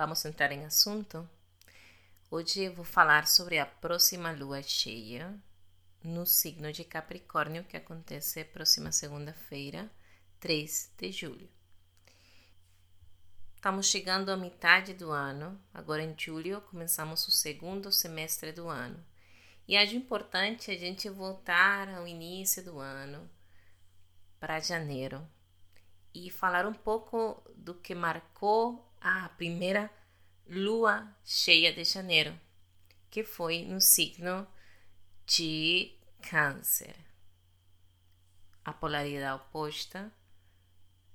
Vamos entrar em assunto? Hoje eu vou falar sobre a próxima lua cheia no signo de Capricórnio, que acontece próxima segunda-feira, 3 de julho. Estamos chegando à metade do ano, agora em julho começamos o segundo semestre do ano. E acho importante a gente voltar ao início do ano, para janeiro, e falar um pouco do que marcou a primeira lua cheia de janeiro, que foi no signo de Câncer. A polaridade oposta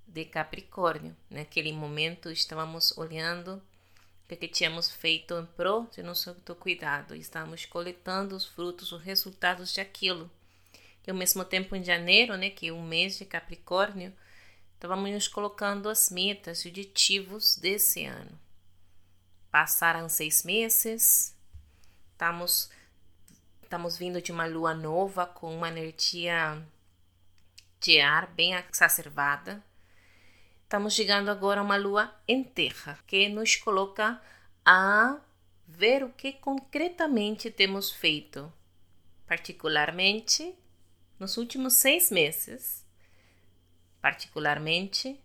de Capricórnio. Naquele momento estávamos olhando o que tínhamos feito em prol de nosso autocuidado. Estávamos coletando os frutos, os resultados de aquilo. E ao mesmo tempo em janeiro, né, que é o mês de Capricórnio, estávamos nos colocando as metas e objetivos desse ano. Passaram seis meses, estamos, estamos vindo de uma lua nova com uma energia de ar bem exacerbada. Estamos chegando agora a uma lua em terra, que nos coloca a ver o que concretamente temos feito, particularmente nos últimos seis meses particularmente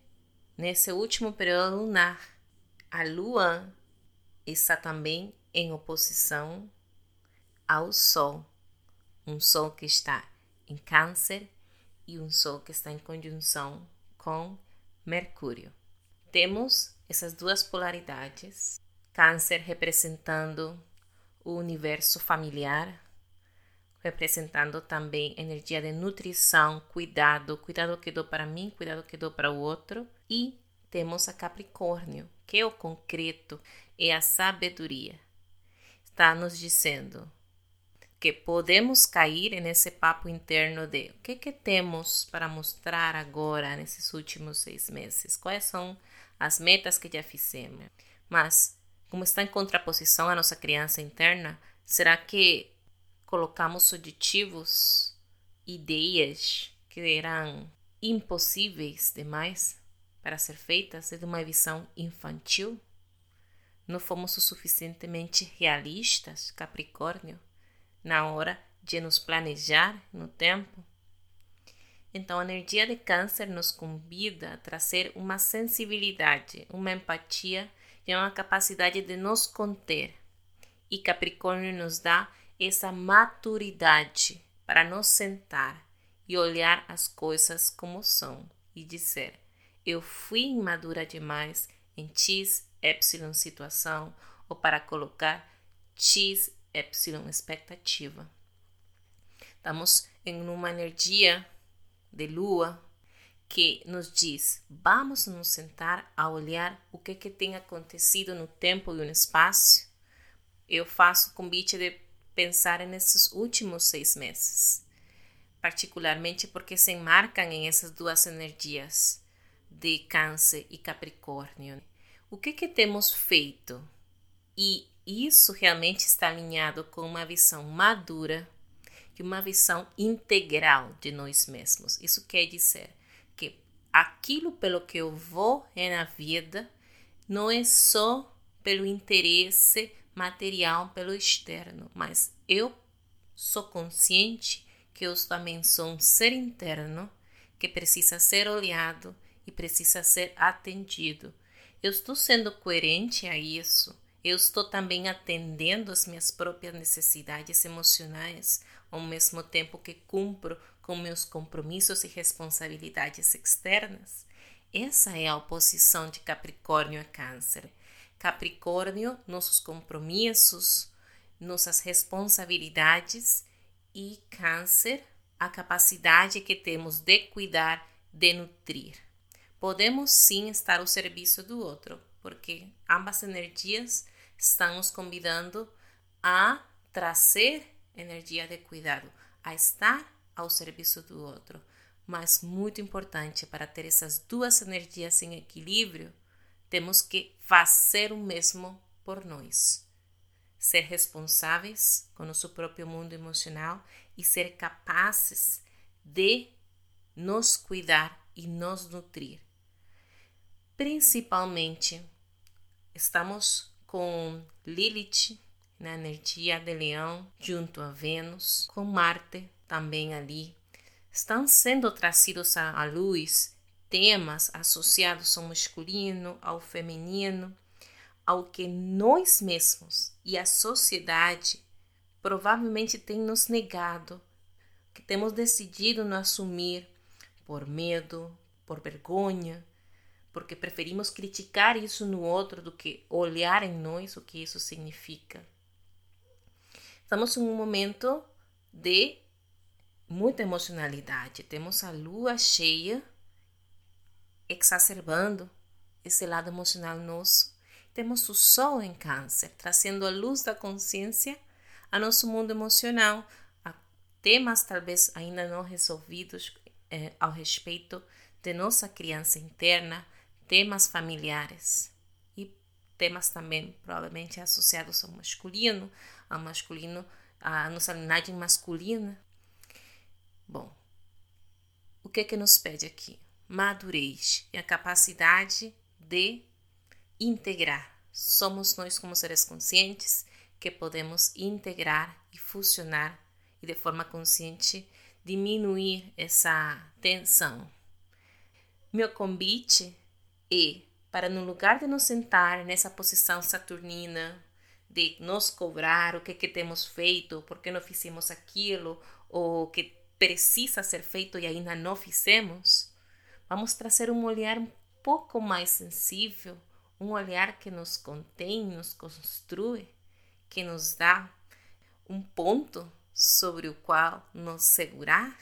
nesse último período lunar. A Lua está também em oposição ao Sol, um Sol que está em Câncer e um Sol que está em conjunção com Mercúrio. Temos essas duas polaridades, Câncer representando o universo familiar, representando também energia de nutrição, cuidado, cuidado que dou para mim, cuidado que dou para o outro. E temos a Capricórnio, que é o concreto, é a sabedoria. Está nos dizendo que podemos cair nesse papo interno de o que, que temos para mostrar agora nesses últimos seis meses, quais são as metas que já fizemos. Mas, como está em contraposição à nossa criança interna, será que colocamos objetivos, ideias que eram impossíveis demais para ser feitas de uma visão infantil? Não fomos o suficientemente realistas, Capricórnio, na hora de nos planejar no tempo? Então, a energia de Câncer nos convida a trazer uma sensibilidade, uma empatia e uma capacidade de nos conter. E Capricórnio nos dá essa maturidade para nos sentar e olhar as coisas como são e dizer: eu fui imadura demais em X, Y situação ou para colocar X, Y expectativa. Estamos em uma energia de lua que nos diz: vamos nos sentar a olhar o que, que tem acontecido no tempo e no espaço. Eu faço convite de pensar nesses últimos seis meses, particularmente porque se enmarcam em essas duas energias de Câncer e Capricórnio. O que, que temos feito? E isso realmente está alinhado com uma visão madura e uma visão integral de nós mesmos. Isso quer dizer que aquilo pelo que eu vou na vida não é só pelo interesse material pelo externo, mas eu sou consciente que eu também sou um ser interno que precisa ser olhado e precisa ser atendido. Eu estou sendo coerente a isso. Eu estou também atendendo as minhas próprias necessidades emocionais, ao mesmo tempo que cumpro com meus compromissos e responsabilidades externas. Essa é a oposição de Capricórnio a Câncer. Capricórnio, nossos compromissos, nossas responsabilidades e Câncer, a capacidade que temos de cuidar, de nutrir. Podemos sim estar ao serviço do outro, porque ambas energias estão nos convidando a trazer energia de cuidado, a estar ao serviço do outro. Mas muito importante para ter essas duas energias em equilíbrio, temos que fazer o mesmo por nós. Ser responsáveis com nosso próprio mundo emocional e ser capazes de nos cuidar e nos nutrir. Principalmente Estamos com Lilith na energia de Leão junto a Vênus, com Marte também ali. Estão sendo trazidos à luz temas associados ao masculino, ao feminino, ao que nós mesmos e a sociedade provavelmente tem nos negado, que temos decidido não assumir por medo, por vergonha, porque preferimos criticar isso no outro do que olhar em nós o que isso significa. Estamos em um momento de muita emocionalidade. Temos a lua cheia exacerbando esse lado emocional nosso. Temos o sol em câncer, trazendo a luz da consciência a nosso mundo emocional, a temas talvez ainda não resolvidos eh, ao respeito de nossa criança interna, temas familiares e temas também provavelmente associados ao masculino, ao masculino, à nossa linhagem masculina. Bom, o que é que nos pede aqui? Madurez e a capacidade de integrar. Somos nós como seres conscientes que podemos integrar e fusionar e de forma consciente diminuir essa tensão. Meu convite é para no lugar de nos sentar nessa posição saturnina, de nos cobrar o que, que temos feito, por que não fizemos aquilo, ou o que precisa ser feito e ainda não fizemos, vamos trazer um olhar um pouco mais sensível, um olhar que nos contém, nos construi que nos dá um ponto sobre o qual nos segurar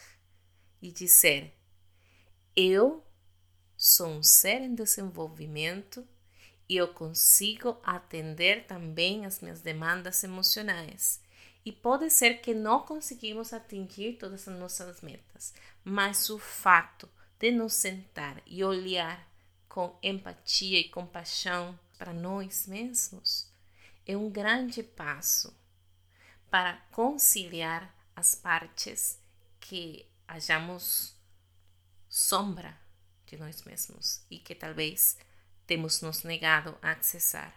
e dizer: Eu sou um ser em desenvolvimento e eu consigo atender também as minhas demandas emocionais. E pode ser que não conseguimos atingir todas as nossas metas, mas o fato de nos sentar e olhar com empatia e compaixão para nós mesmos é um grande passo para conciliar as partes que achamos sombra de nós mesmos e que talvez temos nos negado a acessar.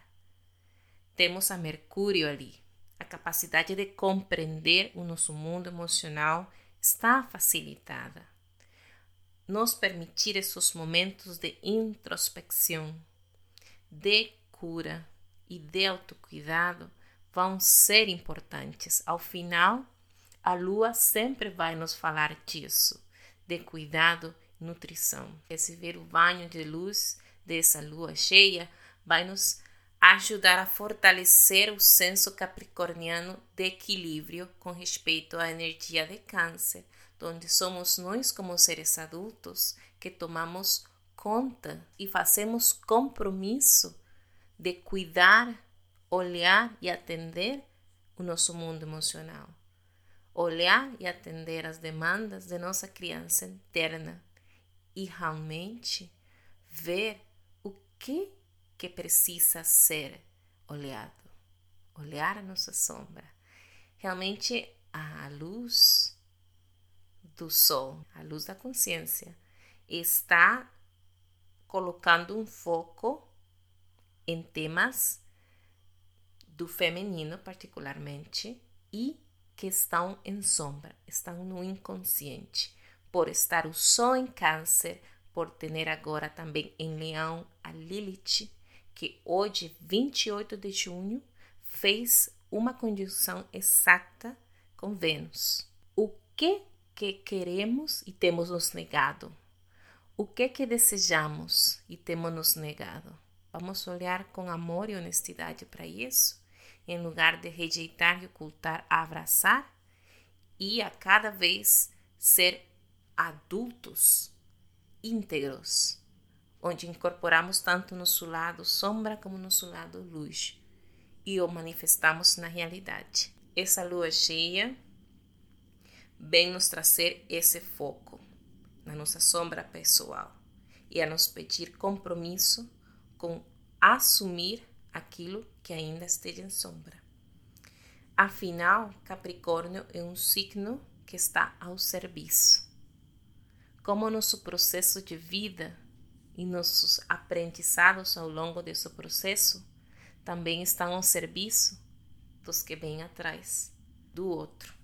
Temos a Mercúrio ali. A capacidade de compreender o nosso mundo emocional está facilitada. Nos permitir esses momentos de introspecção, de cura, e de autocuidado vão ser importantes. Ao final, a lua sempre vai nos falar disso, de cuidado e nutrição. Receber o banho de luz dessa lua cheia vai nos ajudar a fortalecer o senso capricorniano de equilíbrio com respeito à energia de câncer, onde somos nós como seres adultos que tomamos conta e fazemos compromisso de cuidar, olhar e atender o nosso mundo emocional. Olhar e atender as demandas de nossa criança interna e realmente ver o que que precisa ser olhado. Olhar a nossa sombra. Realmente a luz do sol, a luz da consciência, está colocando um foco em temas do feminino, particularmente, e que estão em sombra, estão no inconsciente, por estar o Sol em Câncer, por ter agora também em Leão a Lilith, que hoje, 28 de junho, fez uma conjunção exata com Vênus. O que que queremos e temos nos negado? O que que desejamos e temos nos negado? Vamos olhar com amor e honestidade para isso, em lugar de rejeitar e ocultar, abraçar e a cada vez ser adultos íntegros, onde incorporamos tanto nosso lado sombra como nosso lado luz e o manifestamos na realidade. Essa lua cheia vem nos trazer esse foco na nossa sombra pessoal e a nos pedir compromisso com assumir aquilo que ainda esteja em sombra. Afinal, Capricórnio é um signo que está ao serviço. Como nosso processo de vida e nossos aprendizados ao longo desse processo também estão ao serviço dos que vêm atrás do outro.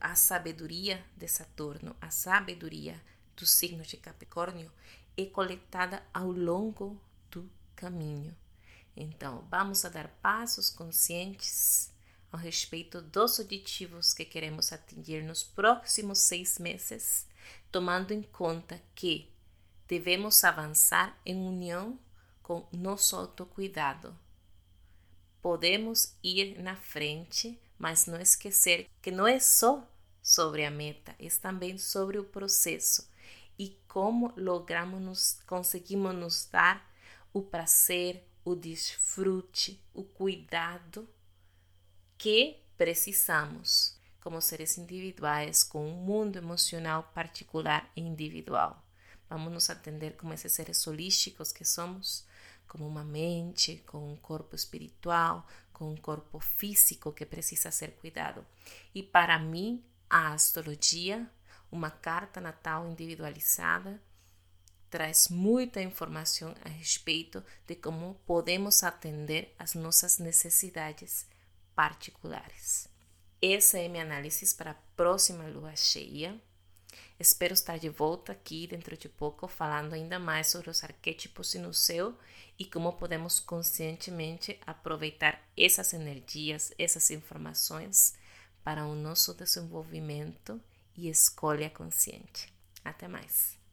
A sabedoria de Saturno, a sabedoria do signo de Capricórnio é coletada ao longo do caminho. Então, vamos a dar passos conscientes a respeito dos objetivos que queremos atingir nos próximos seis meses, tomando em conta que devemos avançar em união com nosso autocuidado. Podemos ir na frente, mas não esquecer que não é só sobre a meta, é também sobre o processo e como logramos conseguimos nos dar o prazer, o desfrute, o cuidado que precisamos como seres individuais com um mundo emocional particular e individual. Vamos nos atender como esses seres holísticos que somos, como uma mente, com um corpo espiritual, com um corpo físico que precisa ser cuidado. E para mim, a astrologia, uma carta natal individualizada, traz muita informação a respeito de como podemos atender às nossas necessidades particulares. Essa é minha análise para a próxima lua cheia. Espero estar de volta aqui dentro de pouco falando ainda mais sobre os arquétipos no céu e como podemos conscientemente aproveitar essas energias, essas informações para o nosso desenvolvimento e escolha consciente. Até mais!